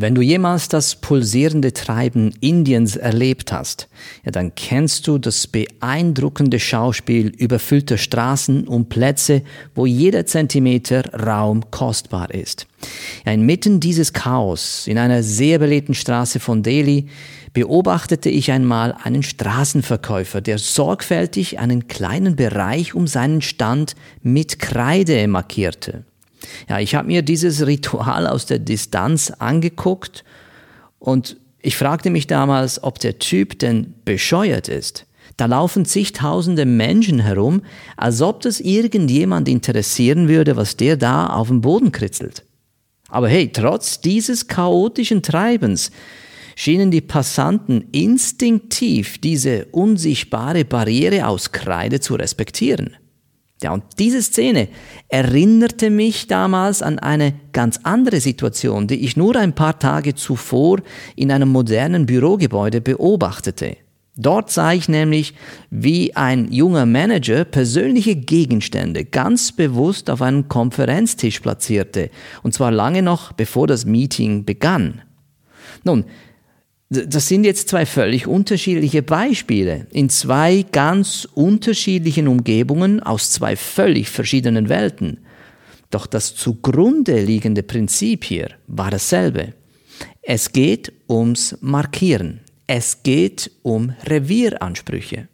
Wenn du jemals das pulsierende Treiben Indiens erlebt hast, ja, dann kennst du das beeindruckende Schauspiel überfüllter Straßen und Plätze, wo jeder Zentimeter Raum kostbar ist. Ja, inmitten dieses Chaos, in einer sehr belebten Straße von Delhi, beobachtete ich einmal einen Straßenverkäufer, der sorgfältig einen kleinen Bereich um seinen Stand mit Kreide markierte. Ja, ich habe mir dieses Ritual aus der Distanz angeguckt und ich fragte mich damals, ob der Typ denn bescheuert ist. Da laufen zigtausende Menschen herum, als ob das irgendjemand interessieren würde, was der da auf dem Boden kritzelt. Aber hey, trotz dieses chaotischen Treibens schienen die Passanten instinktiv diese unsichtbare Barriere aus Kreide zu respektieren. Ja, und diese Szene erinnerte mich damals an eine ganz andere Situation, die ich nur ein paar Tage zuvor in einem modernen Bürogebäude beobachtete. Dort sah ich nämlich, wie ein junger Manager persönliche Gegenstände ganz bewusst auf einen Konferenztisch platzierte, und zwar lange noch bevor das Meeting begann. Nun, das sind jetzt zwei völlig unterschiedliche Beispiele in zwei ganz unterschiedlichen Umgebungen aus zwei völlig verschiedenen Welten. Doch das zugrunde liegende Prinzip hier war dasselbe. Es geht ums Markieren. Es geht um Revieransprüche.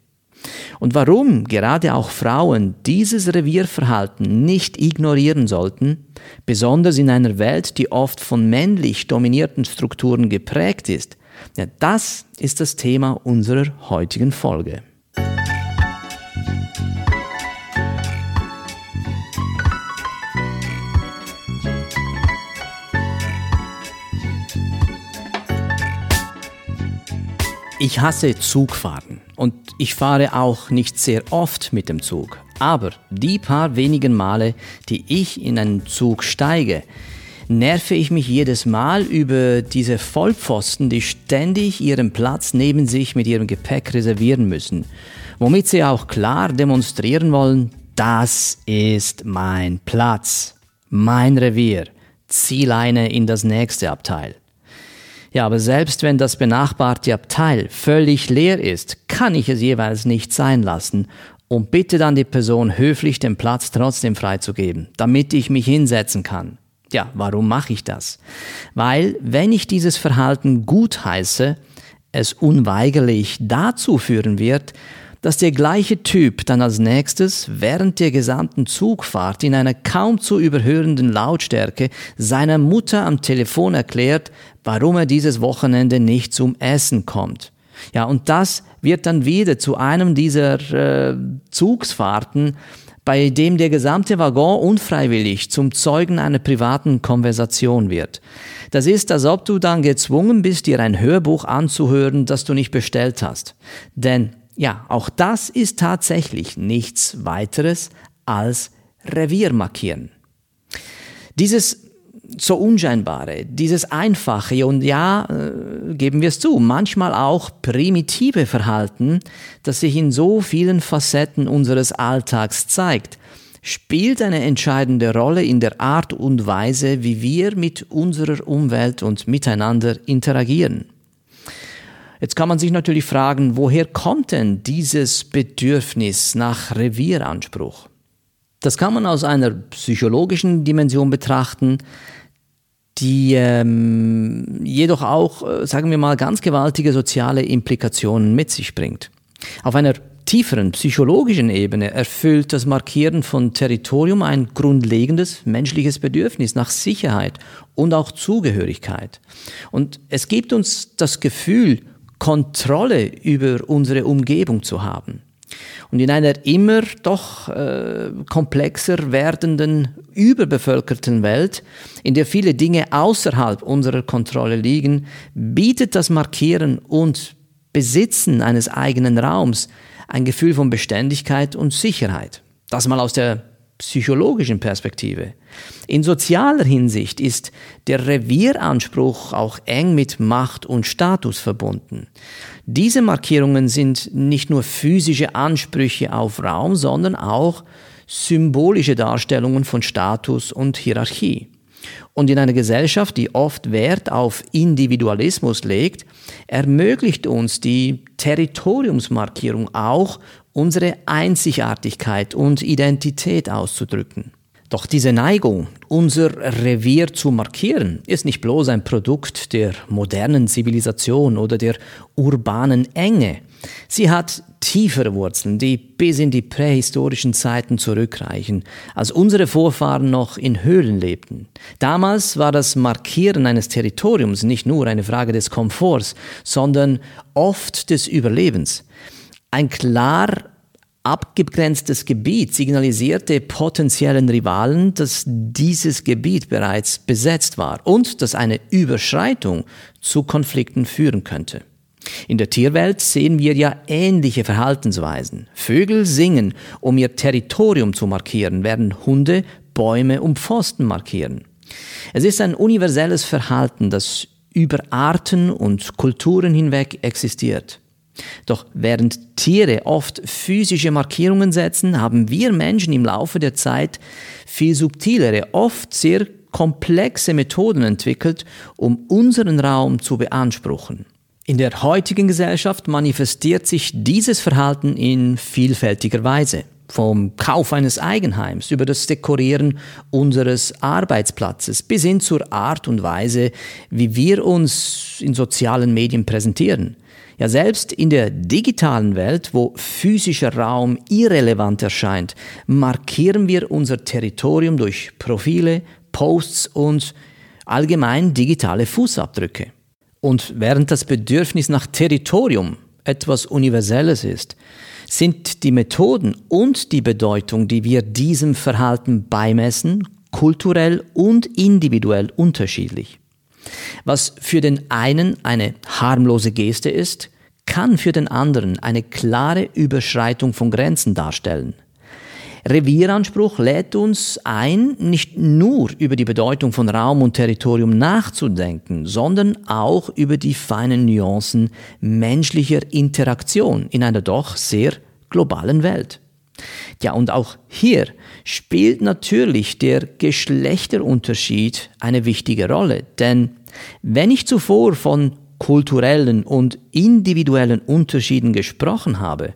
Und warum gerade auch Frauen dieses Revierverhalten nicht ignorieren sollten, besonders in einer Welt, die oft von männlich dominierten Strukturen geprägt ist, ja, das ist das Thema unserer heutigen Folge. Ich hasse Zugfahren und ich fahre auch nicht sehr oft mit dem Zug. Aber die paar wenigen Male, die ich in einen Zug steige, nerve ich mich jedes Mal über diese Vollpfosten, die ständig ihren Platz neben sich mit ihrem Gepäck reservieren müssen, womit sie auch klar demonstrieren wollen, das ist mein Platz, mein Revier, Zieleine in das nächste Abteil. Ja, aber selbst wenn das benachbarte Abteil völlig leer ist, kann ich es jeweils nicht sein lassen und bitte dann die Person höflich den Platz trotzdem freizugeben, damit ich mich hinsetzen kann. Ja, warum mache ich das? Weil, wenn ich dieses Verhalten gut heiße, es unweigerlich dazu führen wird, dass der gleiche Typ dann als nächstes während der gesamten Zugfahrt in einer kaum zu überhörenden Lautstärke seiner Mutter am Telefon erklärt, warum er dieses Wochenende nicht zum Essen kommt. Ja, und das wird dann wieder zu einem dieser äh, Zugsfahrten, bei dem der gesamte Waggon unfreiwillig zum Zeugen einer privaten Konversation wird. Das ist, als ob du dann gezwungen bist, dir ein Hörbuch anzuhören, das du nicht bestellt hast. Denn ja, auch das ist tatsächlich nichts weiteres als Revier markieren. Dieses so unscheinbare, dieses einfache und ja, äh, geben wir es zu, manchmal auch primitive Verhalten, das sich in so vielen Facetten unseres Alltags zeigt, spielt eine entscheidende Rolle in der Art und Weise, wie wir mit unserer Umwelt und miteinander interagieren. Jetzt kann man sich natürlich fragen, woher kommt denn dieses Bedürfnis nach Revieranspruch? Das kann man aus einer psychologischen Dimension betrachten, die ähm, jedoch auch, äh, sagen wir mal, ganz gewaltige soziale Implikationen mit sich bringt. Auf einer tieferen psychologischen Ebene erfüllt das Markieren von Territorium ein grundlegendes menschliches Bedürfnis nach Sicherheit und auch Zugehörigkeit. Und es gibt uns das Gefühl, Kontrolle über unsere Umgebung zu haben. Und in einer immer doch äh, komplexer werdenden, überbevölkerten Welt, in der viele Dinge außerhalb unserer Kontrolle liegen, bietet das Markieren und Besitzen eines eigenen Raums ein Gefühl von Beständigkeit und Sicherheit. Das mal aus der psychologischen Perspektive. In sozialer Hinsicht ist der Revieranspruch auch eng mit Macht und Status verbunden. Diese Markierungen sind nicht nur physische Ansprüche auf Raum, sondern auch symbolische Darstellungen von Status und Hierarchie. Und in einer Gesellschaft, die oft Wert auf Individualismus legt, ermöglicht uns die Territoriumsmarkierung auch, unsere Einzigartigkeit und Identität auszudrücken. Doch diese Neigung, unser Revier zu markieren, ist nicht bloß ein Produkt der modernen Zivilisation oder der urbanen Enge. Sie hat tiefere Wurzeln, die bis in die prähistorischen Zeiten zurückreichen, als unsere Vorfahren noch in Höhlen lebten. Damals war das Markieren eines Territoriums nicht nur eine Frage des Komforts, sondern oft des Überlebens. Ein klar abgegrenztes Gebiet signalisierte potenziellen Rivalen, dass dieses Gebiet bereits besetzt war und dass eine Überschreitung zu Konflikten führen könnte. In der Tierwelt sehen wir ja ähnliche Verhaltensweisen. Vögel singen, um ihr Territorium zu markieren, während Hunde Bäume um Pfosten markieren. Es ist ein universelles Verhalten, das über Arten und Kulturen hinweg existiert. Doch während Tiere oft physische Markierungen setzen, haben wir Menschen im Laufe der Zeit viel subtilere, oft sehr komplexe Methoden entwickelt, um unseren Raum zu beanspruchen. In der heutigen Gesellschaft manifestiert sich dieses Verhalten in vielfältiger Weise. Vom Kauf eines Eigenheims über das Dekorieren unseres Arbeitsplatzes bis hin zur Art und Weise, wie wir uns in sozialen Medien präsentieren. Ja, selbst in der digitalen Welt, wo physischer Raum irrelevant erscheint, markieren wir unser Territorium durch Profile, Posts und allgemein digitale Fußabdrücke. Und während das Bedürfnis nach Territorium etwas Universelles ist, sind die Methoden und die Bedeutung, die wir diesem Verhalten beimessen, kulturell und individuell unterschiedlich. Was für den einen eine harmlose Geste ist, kann für den anderen eine klare Überschreitung von Grenzen darstellen. Revieranspruch lädt uns ein, nicht nur über die Bedeutung von Raum und Territorium nachzudenken, sondern auch über die feinen Nuancen menschlicher Interaktion in einer doch sehr globalen Welt. Ja, und auch hier spielt natürlich der Geschlechterunterschied eine wichtige Rolle, denn wenn ich zuvor von kulturellen und individuellen Unterschieden gesprochen habe,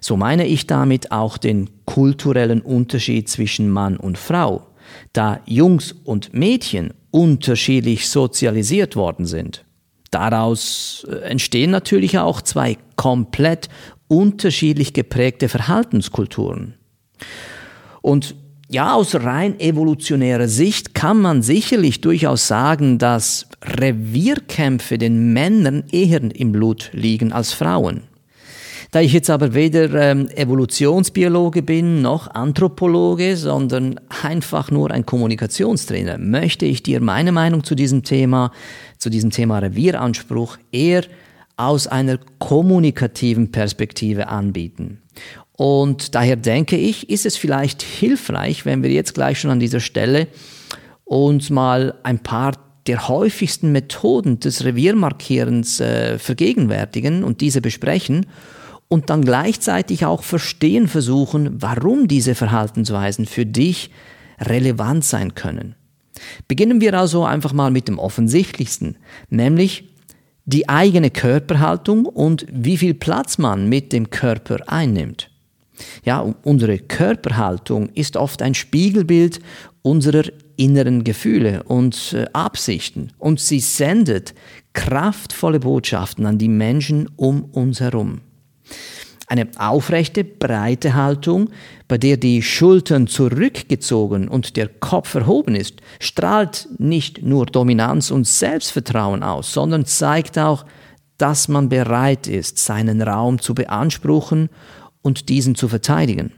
so meine ich damit auch den kulturellen Unterschied zwischen Mann und Frau, da Jungs und Mädchen unterschiedlich sozialisiert worden sind. Daraus äh, entstehen natürlich auch zwei komplett unterschiedlich geprägte Verhaltenskulturen. Und ja, aus rein evolutionärer Sicht kann man sicherlich durchaus sagen, dass Revierkämpfe den Männern eher im Blut liegen als Frauen. Da ich jetzt aber weder ähm, Evolutionsbiologe bin noch Anthropologe, sondern einfach nur ein Kommunikationstrainer, möchte ich dir meine Meinung zu diesem Thema, zu diesem Thema Revieranspruch eher aus einer kommunikativen Perspektive anbieten. Und daher denke ich, ist es vielleicht hilfreich, wenn wir jetzt gleich schon an dieser Stelle uns mal ein paar der häufigsten Methoden des Reviermarkierens äh, vergegenwärtigen und diese besprechen und dann gleichzeitig auch verstehen versuchen, warum diese Verhaltensweisen für dich relevant sein können. Beginnen wir also einfach mal mit dem offensichtlichsten, nämlich die eigene Körperhaltung und wie viel Platz man mit dem Körper einnimmt. Ja, unsere Körperhaltung ist oft ein Spiegelbild unserer inneren Gefühle und äh, Absichten und sie sendet kraftvolle Botschaften an die Menschen um uns herum. Eine aufrechte, breite Haltung, bei der die Schultern zurückgezogen und der Kopf erhoben ist, strahlt nicht nur Dominanz und Selbstvertrauen aus, sondern zeigt auch, dass man bereit ist, seinen Raum zu beanspruchen und diesen zu verteidigen.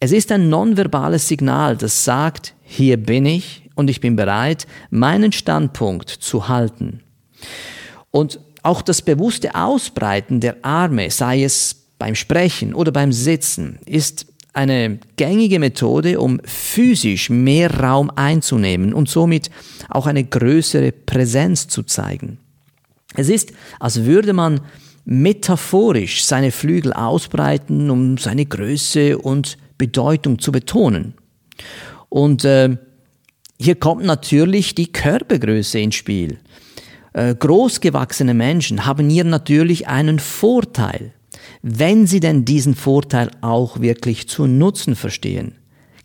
Es ist ein nonverbales Signal, das sagt, hier bin ich und ich bin bereit, meinen Standpunkt zu halten. Und auch das bewusste Ausbreiten der Arme, sei es beim Sprechen oder beim Sitzen, ist eine gängige Methode, um physisch mehr Raum einzunehmen und somit auch eine größere Präsenz zu zeigen. Es ist, als würde man metaphorisch seine Flügel ausbreiten, um seine Größe und Bedeutung zu betonen. Und äh, Hier kommt natürlich die Körpergröße ins Spiel. Äh, großgewachsene Menschen haben hier natürlich einen Vorteil, wenn sie denn diesen Vorteil auch wirklich zu nutzen verstehen.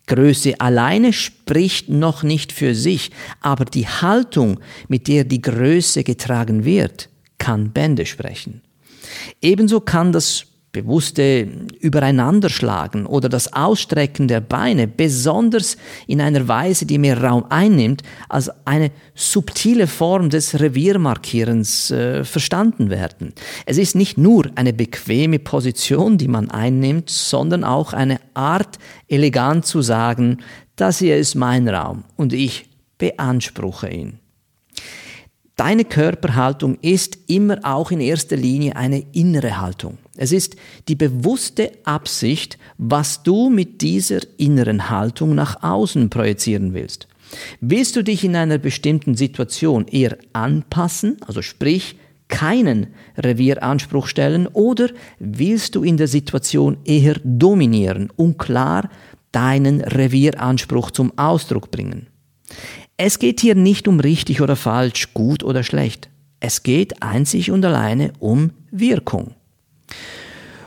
Größe alleine spricht noch nicht für sich, aber die Haltung, mit der die Größe getragen wird, kann Bände sprechen. Ebenso kann das bewusste Übereinanderschlagen oder das Ausstrecken der Beine, besonders in einer Weise, die mehr Raum einnimmt, als eine subtile Form des Reviermarkierens äh, verstanden werden. Es ist nicht nur eine bequeme Position, die man einnimmt, sondern auch eine Art, elegant zu sagen, das hier ist mein Raum und ich beanspruche ihn. Deine Körperhaltung ist immer auch in erster Linie eine innere Haltung. Es ist die bewusste Absicht, was du mit dieser inneren Haltung nach außen projizieren willst. Willst du dich in einer bestimmten Situation eher anpassen, also sprich keinen Revieranspruch stellen, oder willst du in der Situation eher dominieren und klar deinen Revieranspruch zum Ausdruck bringen? Es geht hier nicht um richtig oder falsch, gut oder schlecht. Es geht einzig und alleine um Wirkung.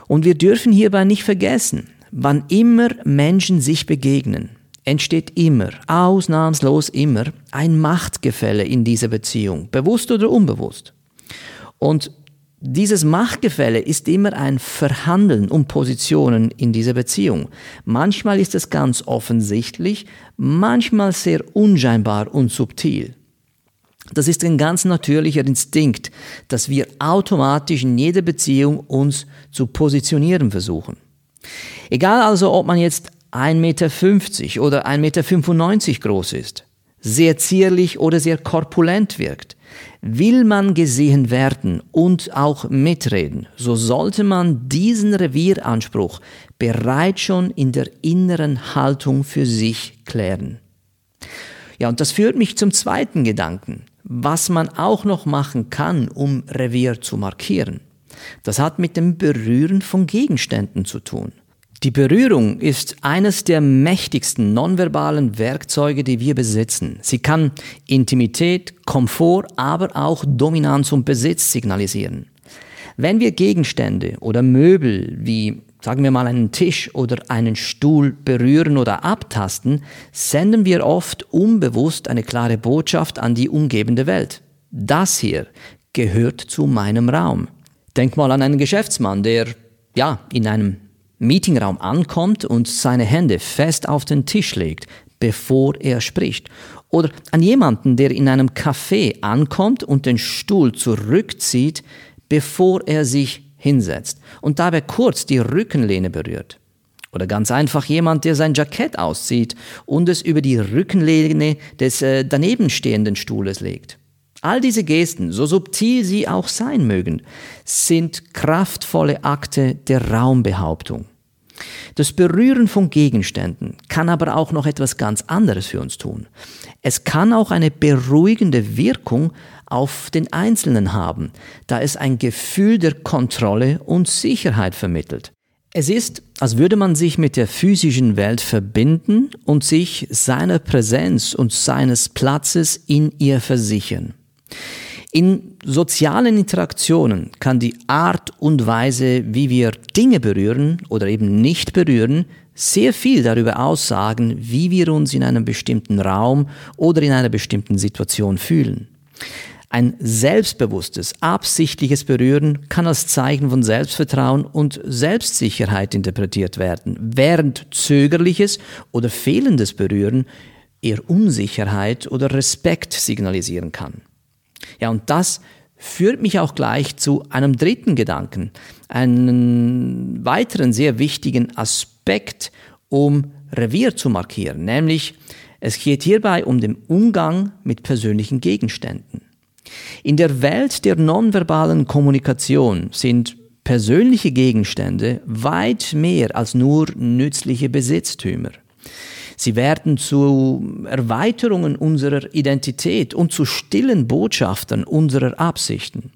Und wir dürfen hierbei nicht vergessen, wann immer Menschen sich begegnen, entsteht immer, ausnahmslos immer, ein Machtgefälle in dieser Beziehung, bewusst oder unbewusst. Und dieses Machtgefälle ist immer ein Verhandeln um Positionen in dieser Beziehung. Manchmal ist es ganz offensichtlich, manchmal sehr unscheinbar und subtil. Das ist ein ganz natürlicher Instinkt, dass wir automatisch in jeder Beziehung uns zu positionieren versuchen. Egal also, ob man jetzt 1,50 Meter oder 1,95 Meter groß ist, sehr zierlich oder sehr korpulent wirkt, Will man gesehen werden und auch mitreden, so sollte man diesen Revieranspruch bereits schon in der inneren Haltung für sich klären. Ja, und das führt mich zum zweiten Gedanken, was man auch noch machen kann, um Revier zu markieren. Das hat mit dem Berühren von Gegenständen zu tun. Die Berührung ist eines der mächtigsten nonverbalen Werkzeuge, die wir besitzen. Sie kann Intimität, Komfort, aber auch Dominanz und Besitz signalisieren. Wenn wir Gegenstände oder Möbel wie sagen wir mal einen Tisch oder einen Stuhl berühren oder abtasten, senden wir oft unbewusst eine klare Botschaft an die umgebende Welt. Das hier gehört zu meinem Raum. Denk mal an einen Geschäftsmann, der ja in einem Meetingraum ankommt und seine Hände fest auf den Tisch legt, bevor er spricht. Oder an jemanden, der in einem Café ankommt und den Stuhl zurückzieht, bevor er sich hinsetzt und dabei kurz die Rückenlehne berührt. Oder ganz einfach jemand, der sein Jackett auszieht und es über die Rückenlehne des äh, danebenstehenden Stuhles legt. All diese Gesten, so subtil sie auch sein mögen, sind kraftvolle Akte der Raumbehauptung. Das Berühren von Gegenständen kann aber auch noch etwas ganz anderes für uns tun. Es kann auch eine beruhigende Wirkung auf den Einzelnen haben, da es ein Gefühl der Kontrolle und Sicherheit vermittelt. Es ist, als würde man sich mit der physischen Welt verbinden und sich seiner Präsenz und seines Platzes in ihr versichern. In sozialen Interaktionen kann die Art und Weise, wie wir Dinge berühren oder eben nicht berühren, sehr viel darüber aussagen, wie wir uns in einem bestimmten Raum oder in einer bestimmten Situation fühlen. Ein selbstbewusstes, absichtliches Berühren kann als Zeichen von Selbstvertrauen und Selbstsicherheit interpretiert werden, während zögerliches oder fehlendes Berühren eher Unsicherheit oder Respekt signalisieren kann. Ja, und das führt mich auch gleich zu einem dritten Gedanken, einen weiteren sehr wichtigen Aspekt, um Revier zu markieren, nämlich es geht hierbei um den Umgang mit persönlichen Gegenständen. In der Welt der nonverbalen Kommunikation sind persönliche Gegenstände weit mehr als nur nützliche Besitztümer. Sie werden zu Erweiterungen unserer Identität und zu stillen Botschaftern unserer Absichten.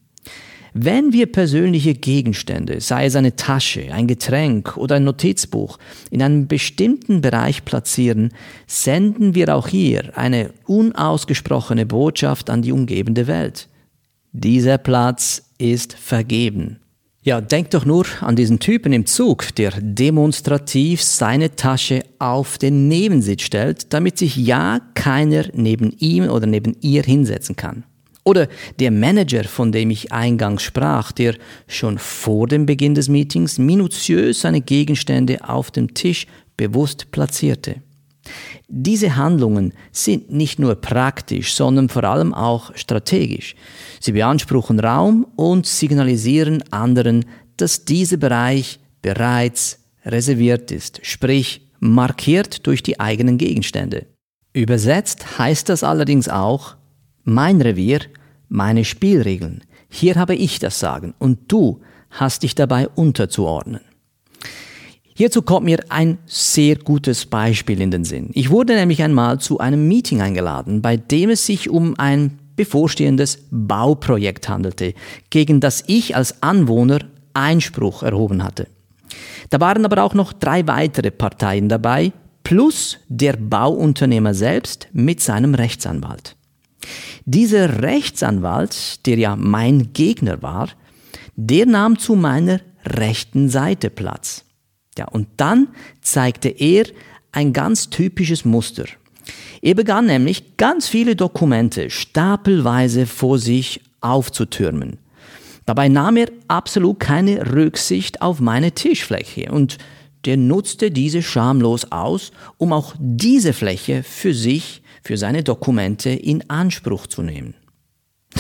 Wenn wir persönliche Gegenstände, sei es eine Tasche, ein Getränk oder ein Notizbuch, in einem bestimmten Bereich platzieren, senden wir auch hier eine unausgesprochene Botschaft an die umgebende Welt. Dieser Platz ist vergeben. Ja, denk doch nur an diesen Typen im Zug, der demonstrativ seine Tasche auf den Nebensitz stellt, damit sich ja keiner neben ihm oder neben ihr hinsetzen kann. Oder der Manager, von dem ich eingangs sprach, der schon vor dem Beginn des Meetings minutiös seine Gegenstände auf dem Tisch bewusst platzierte. Diese Handlungen sind nicht nur praktisch, sondern vor allem auch strategisch. Sie beanspruchen Raum und signalisieren anderen, dass dieser Bereich bereits reserviert ist, sprich markiert durch die eigenen Gegenstände. Übersetzt heißt das allerdings auch, mein Revier, meine Spielregeln. Hier habe ich das Sagen und du hast dich dabei unterzuordnen. Hierzu kommt mir ein sehr gutes Beispiel in den Sinn. Ich wurde nämlich einmal zu einem Meeting eingeladen, bei dem es sich um ein bevorstehendes Bauprojekt handelte, gegen das ich als Anwohner Einspruch erhoben hatte. Da waren aber auch noch drei weitere Parteien dabei, plus der Bauunternehmer selbst mit seinem Rechtsanwalt. Dieser Rechtsanwalt, der ja mein Gegner war, der nahm zu meiner rechten Seite Platz. Ja, und dann zeigte er ein ganz typisches Muster. Er begann nämlich ganz viele Dokumente stapelweise vor sich aufzutürmen. Dabei nahm er absolut keine Rücksicht auf meine Tischfläche und der nutzte diese schamlos aus, um auch diese Fläche für sich, für seine Dokumente in Anspruch zu nehmen.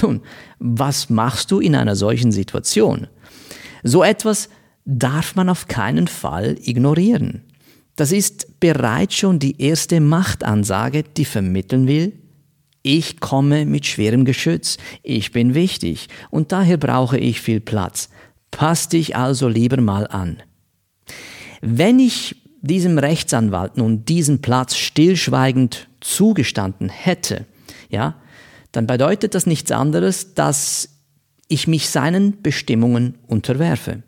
Nun, was machst du in einer solchen Situation? So etwas darf man auf keinen Fall ignorieren. Das ist bereits schon die erste Machtansage, die vermitteln will, ich komme mit schwerem Geschütz, ich bin wichtig und daher brauche ich viel Platz. Pass dich also lieber mal an. Wenn ich diesem Rechtsanwalt nun diesen Platz stillschweigend zugestanden hätte, ja, dann bedeutet das nichts anderes, dass ich mich seinen Bestimmungen unterwerfe.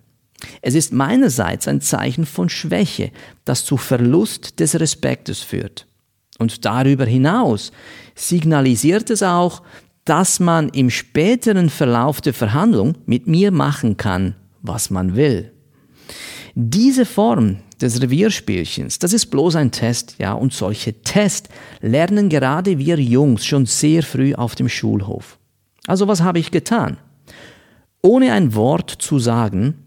Es ist meinerseits ein Zeichen von Schwäche, das zu Verlust des Respektes führt. Und darüber hinaus signalisiert es auch, dass man im späteren Verlauf der Verhandlung mit mir machen kann, was man will. Diese Form des Revierspielchens, das ist bloß ein Test, ja, und solche Tests lernen gerade wir Jungs schon sehr früh auf dem Schulhof. Also was habe ich getan? Ohne ein Wort zu sagen,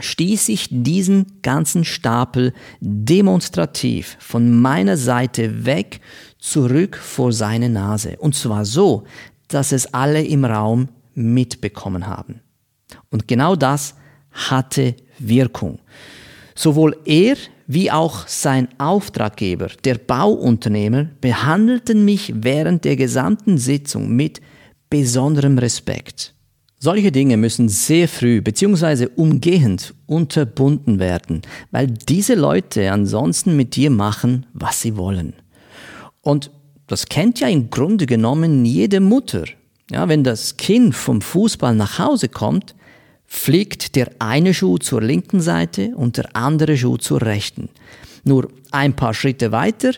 stieß ich diesen ganzen Stapel demonstrativ von meiner Seite weg zurück vor seine Nase. Und zwar so, dass es alle im Raum mitbekommen haben. Und genau das hatte Wirkung. Sowohl er wie auch sein Auftraggeber, der Bauunternehmer, behandelten mich während der gesamten Sitzung mit besonderem Respekt. Solche Dinge müssen sehr früh bzw. umgehend unterbunden werden, weil diese Leute ansonsten mit dir machen, was sie wollen. Und das kennt ja im Grunde genommen jede Mutter. Ja, wenn das Kind vom Fußball nach Hause kommt, fliegt der eine Schuh zur linken Seite und der andere Schuh zur rechten. Nur ein paar Schritte weiter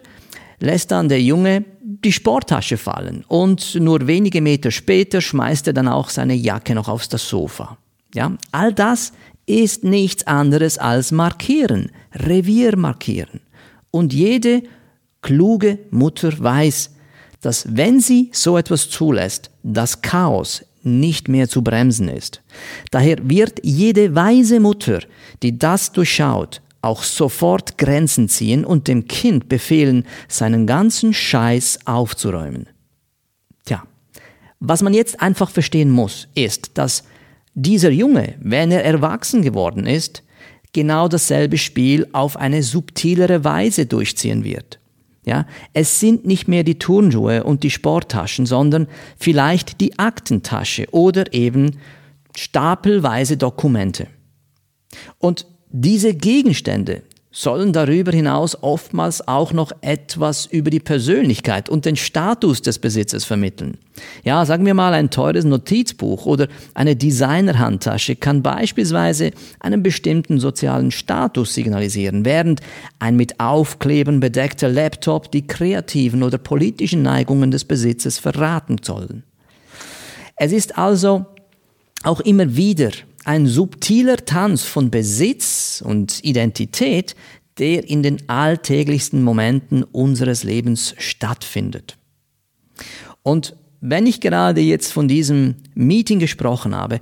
lässt dann der Junge die Sporttasche fallen und nur wenige Meter später schmeißt er dann auch seine Jacke noch aufs das Sofa. Ja, all das ist nichts anderes als markieren, Revier markieren. Und jede kluge Mutter weiß, dass wenn sie so etwas zulässt, das Chaos nicht mehr zu bremsen ist. Daher wird jede weise Mutter, die das durchschaut, auch sofort Grenzen ziehen und dem Kind befehlen, seinen ganzen Scheiß aufzuräumen. Tja, was man jetzt einfach verstehen muss, ist, dass dieser Junge, wenn er erwachsen geworden ist, genau dasselbe Spiel auf eine subtilere Weise durchziehen wird. Ja, es sind nicht mehr die Turnschuhe und die Sporttaschen, sondern vielleicht die Aktentasche oder eben stapelweise Dokumente. Und diese Gegenstände sollen darüber hinaus oftmals auch noch etwas über die Persönlichkeit und den Status des Besitzers vermitteln. Ja, sagen wir mal, ein teures Notizbuch oder eine Designerhandtasche kann beispielsweise einen bestimmten sozialen Status signalisieren, während ein mit Aufkleben bedeckter Laptop die kreativen oder politischen Neigungen des Besitzers verraten sollen. Es ist also auch immer wieder ein subtiler Tanz von Besitz und Identität, der in den alltäglichsten Momenten unseres Lebens stattfindet. Und wenn ich gerade jetzt von diesem Meeting gesprochen habe,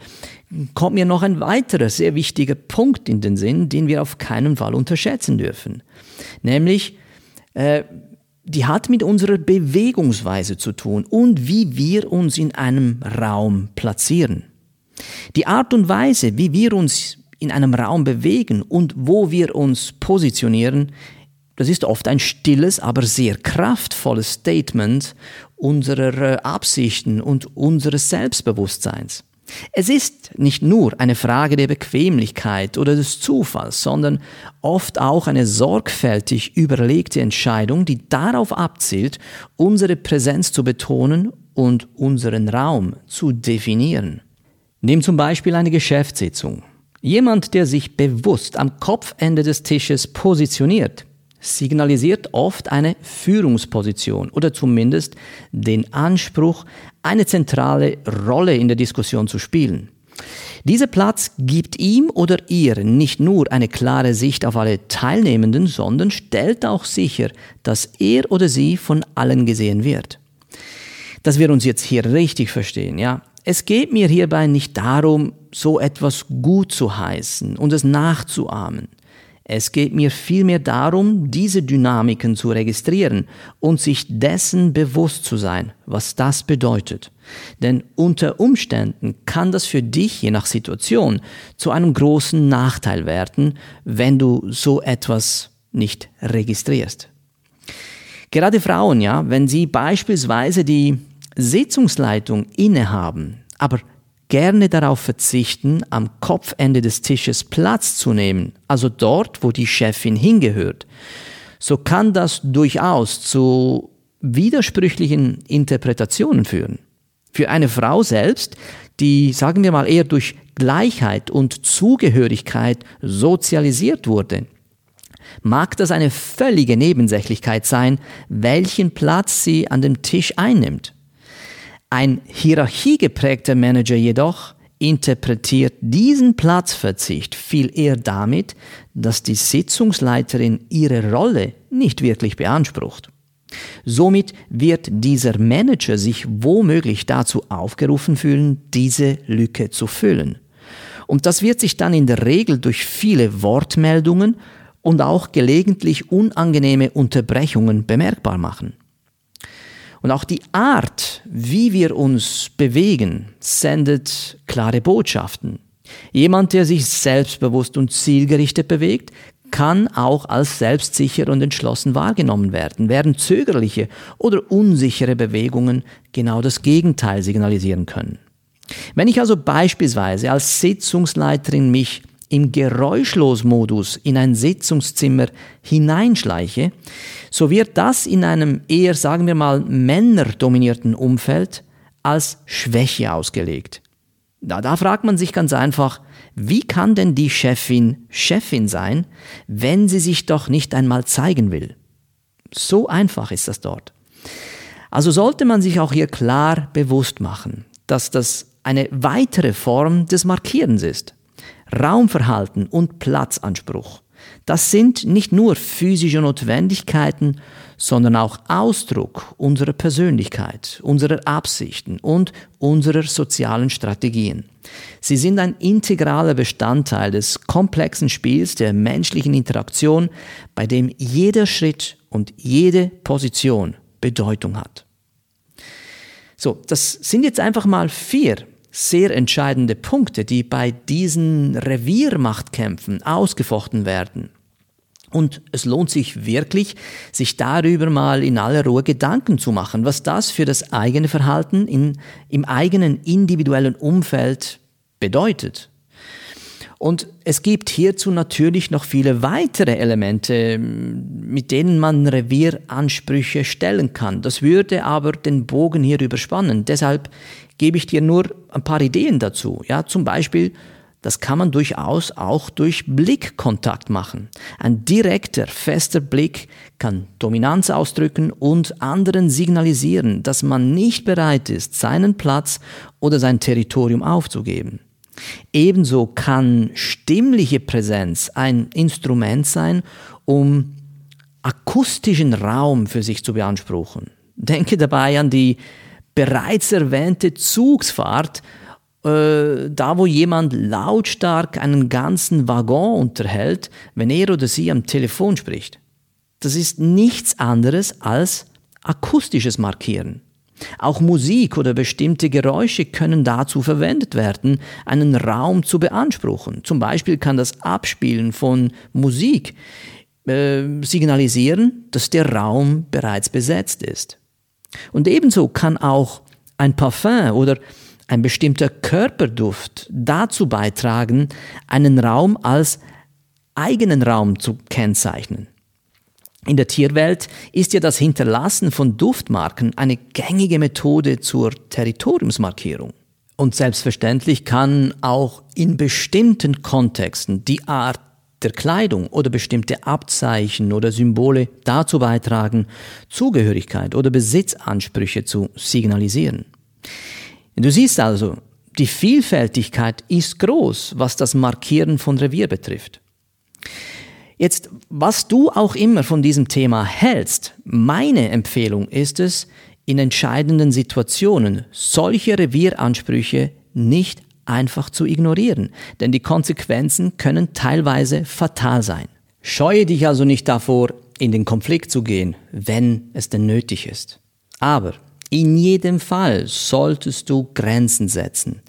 kommt mir noch ein weiterer sehr wichtiger Punkt in den Sinn, den wir auf keinen Fall unterschätzen dürfen. Nämlich, äh, die hat mit unserer Bewegungsweise zu tun und wie wir uns in einem Raum platzieren. Die Art und Weise, wie wir uns in einem Raum bewegen und wo wir uns positionieren, das ist oft ein stilles, aber sehr kraftvolles Statement unserer äh, Absichten und unseres Selbstbewusstseins. Es ist nicht nur eine Frage der Bequemlichkeit oder des Zufalls, sondern oft auch eine sorgfältig überlegte Entscheidung, die darauf abzielt, unsere Präsenz zu betonen und unseren Raum zu definieren. Nimm zum Beispiel eine Geschäftssitzung. Jemand, der sich bewusst am Kopfende des Tisches positioniert, signalisiert oft eine Führungsposition oder zumindest den Anspruch, eine zentrale Rolle in der Diskussion zu spielen. Dieser Platz gibt ihm oder ihr nicht nur eine klare Sicht auf alle Teilnehmenden, sondern stellt auch sicher, dass er oder sie von allen gesehen wird. Dass wir uns jetzt hier richtig verstehen, ja. Es geht mir hierbei nicht darum, so etwas gut zu heißen und es nachzuahmen. Es geht mir vielmehr darum, diese Dynamiken zu registrieren und sich dessen bewusst zu sein, was das bedeutet. Denn unter Umständen kann das für dich, je nach Situation, zu einem großen Nachteil werden, wenn du so etwas nicht registrierst. Gerade Frauen, ja, wenn sie beispielsweise die Sitzungsleitung innehaben, aber gerne darauf verzichten, am Kopfende des Tisches Platz zu nehmen, also dort, wo die Chefin hingehört, so kann das durchaus zu widersprüchlichen Interpretationen führen. Für eine Frau selbst, die, sagen wir mal, eher durch Gleichheit und Zugehörigkeit sozialisiert wurde, mag das eine völlige Nebensächlichkeit sein, welchen Platz sie an dem Tisch einnimmt. Ein hierarchiegeprägter Manager jedoch interpretiert diesen Platzverzicht viel eher damit, dass die Sitzungsleiterin ihre Rolle nicht wirklich beansprucht. Somit wird dieser Manager sich womöglich dazu aufgerufen fühlen, diese Lücke zu füllen. Und das wird sich dann in der Regel durch viele Wortmeldungen und auch gelegentlich unangenehme Unterbrechungen bemerkbar machen. Und auch die Art, wie wir uns bewegen, sendet klare Botschaften. Jemand, der sich selbstbewusst und zielgerichtet bewegt, kann auch als selbstsicher und entschlossen wahrgenommen werden, während zögerliche oder unsichere Bewegungen genau das Gegenteil signalisieren können. Wenn ich also beispielsweise als Sitzungsleiterin mich im Geräuschlos-Modus in ein Sitzungszimmer hineinschleiche, so wird das in einem eher, sagen wir mal, männerdominierten Umfeld als Schwäche ausgelegt. Da, da fragt man sich ganz einfach, wie kann denn die Chefin Chefin sein, wenn sie sich doch nicht einmal zeigen will? So einfach ist das dort. Also sollte man sich auch hier klar bewusst machen, dass das eine weitere Form des Markierens ist. Raumverhalten und Platzanspruch. Das sind nicht nur physische Notwendigkeiten, sondern auch Ausdruck unserer Persönlichkeit, unserer Absichten und unserer sozialen Strategien. Sie sind ein integraler Bestandteil des komplexen Spiels der menschlichen Interaktion, bei dem jeder Schritt und jede Position Bedeutung hat. So, das sind jetzt einfach mal vier sehr entscheidende Punkte, die bei diesen Reviermachtkämpfen ausgefochten werden. Und es lohnt sich wirklich, sich darüber mal in aller Ruhe Gedanken zu machen, was das für das eigene Verhalten in, im eigenen individuellen Umfeld bedeutet. Und es gibt hierzu natürlich noch viele weitere Elemente, mit denen man Revieransprüche stellen kann. Das würde aber den Bogen hier überspannen. Deshalb gebe ich dir nur ein paar Ideen dazu. Ja, zum Beispiel, das kann man durchaus auch durch Blickkontakt machen. Ein direkter, fester Blick kann Dominanz ausdrücken und anderen signalisieren, dass man nicht bereit ist, seinen Platz oder sein Territorium aufzugeben. Ebenso kann stimmliche Präsenz ein Instrument sein, um akustischen Raum für sich zu beanspruchen. Denke dabei an die bereits erwähnte Zugsfahrt, äh, da wo jemand lautstark einen ganzen Waggon unterhält, wenn er oder sie am Telefon spricht. Das ist nichts anderes als akustisches Markieren. Auch Musik oder bestimmte Geräusche können dazu verwendet werden, einen Raum zu beanspruchen. Zum Beispiel kann das Abspielen von Musik äh, signalisieren, dass der Raum bereits besetzt ist. Und ebenso kann auch ein Parfum oder ein bestimmter Körperduft dazu beitragen, einen Raum als eigenen Raum zu kennzeichnen. In der Tierwelt ist ja das Hinterlassen von Duftmarken eine gängige Methode zur Territoriumsmarkierung. Und selbstverständlich kann auch in bestimmten Kontexten die Art der Kleidung oder bestimmte Abzeichen oder Symbole dazu beitragen, Zugehörigkeit oder Besitzansprüche zu signalisieren. Du siehst also, die Vielfältigkeit ist groß, was das Markieren von Revier betrifft. Jetzt, was du auch immer von diesem Thema hältst, meine Empfehlung ist es, in entscheidenden Situationen solche Revieransprüche nicht einfach zu ignorieren, denn die Konsequenzen können teilweise fatal sein. Scheue dich also nicht davor, in den Konflikt zu gehen, wenn es denn nötig ist. Aber in jedem Fall solltest du Grenzen setzen,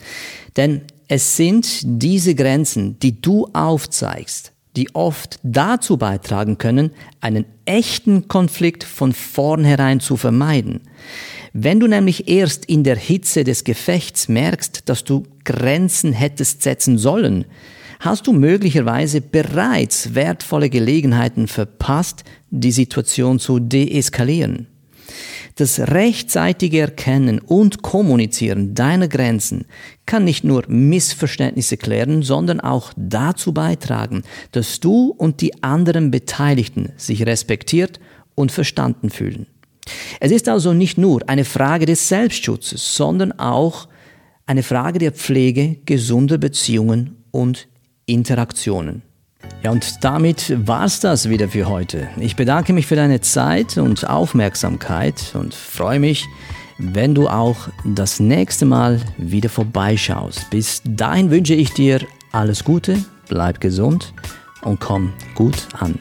denn es sind diese Grenzen, die du aufzeigst, die oft dazu beitragen können, einen echten Konflikt von vornherein zu vermeiden. Wenn du nämlich erst in der Hitze des Gefechts merkst, dass du Grenzen hättest setzen sollen, hast du möglicherweise bereits wertvolle Gelegenheiten verpasst, die Situation zu deeskalieren. Das rechtzeitige Erkennen und Kommunizieren deiner Grenzen kann nicht nur Missverständnisse klären, sondern auch dazu beitragen, dass du und die anderen Beteiligten sich respektiert und verstanden fühlen. Es ist also nicht nur eine Frage des Selbstschutzes, sondern auch eine Frage der Pflege gesunder Beziehungen und Interaktionen. Ja, und damit war's das wieder für heute. Ich bedanke mich für deine Zeit und Aufmerksamkeit und freue mich, wenn du auch das nächste Mal wieder vorbeischaust. Bis dahin wünsche ich dir alles Gute, bleib gesund und komm gut an.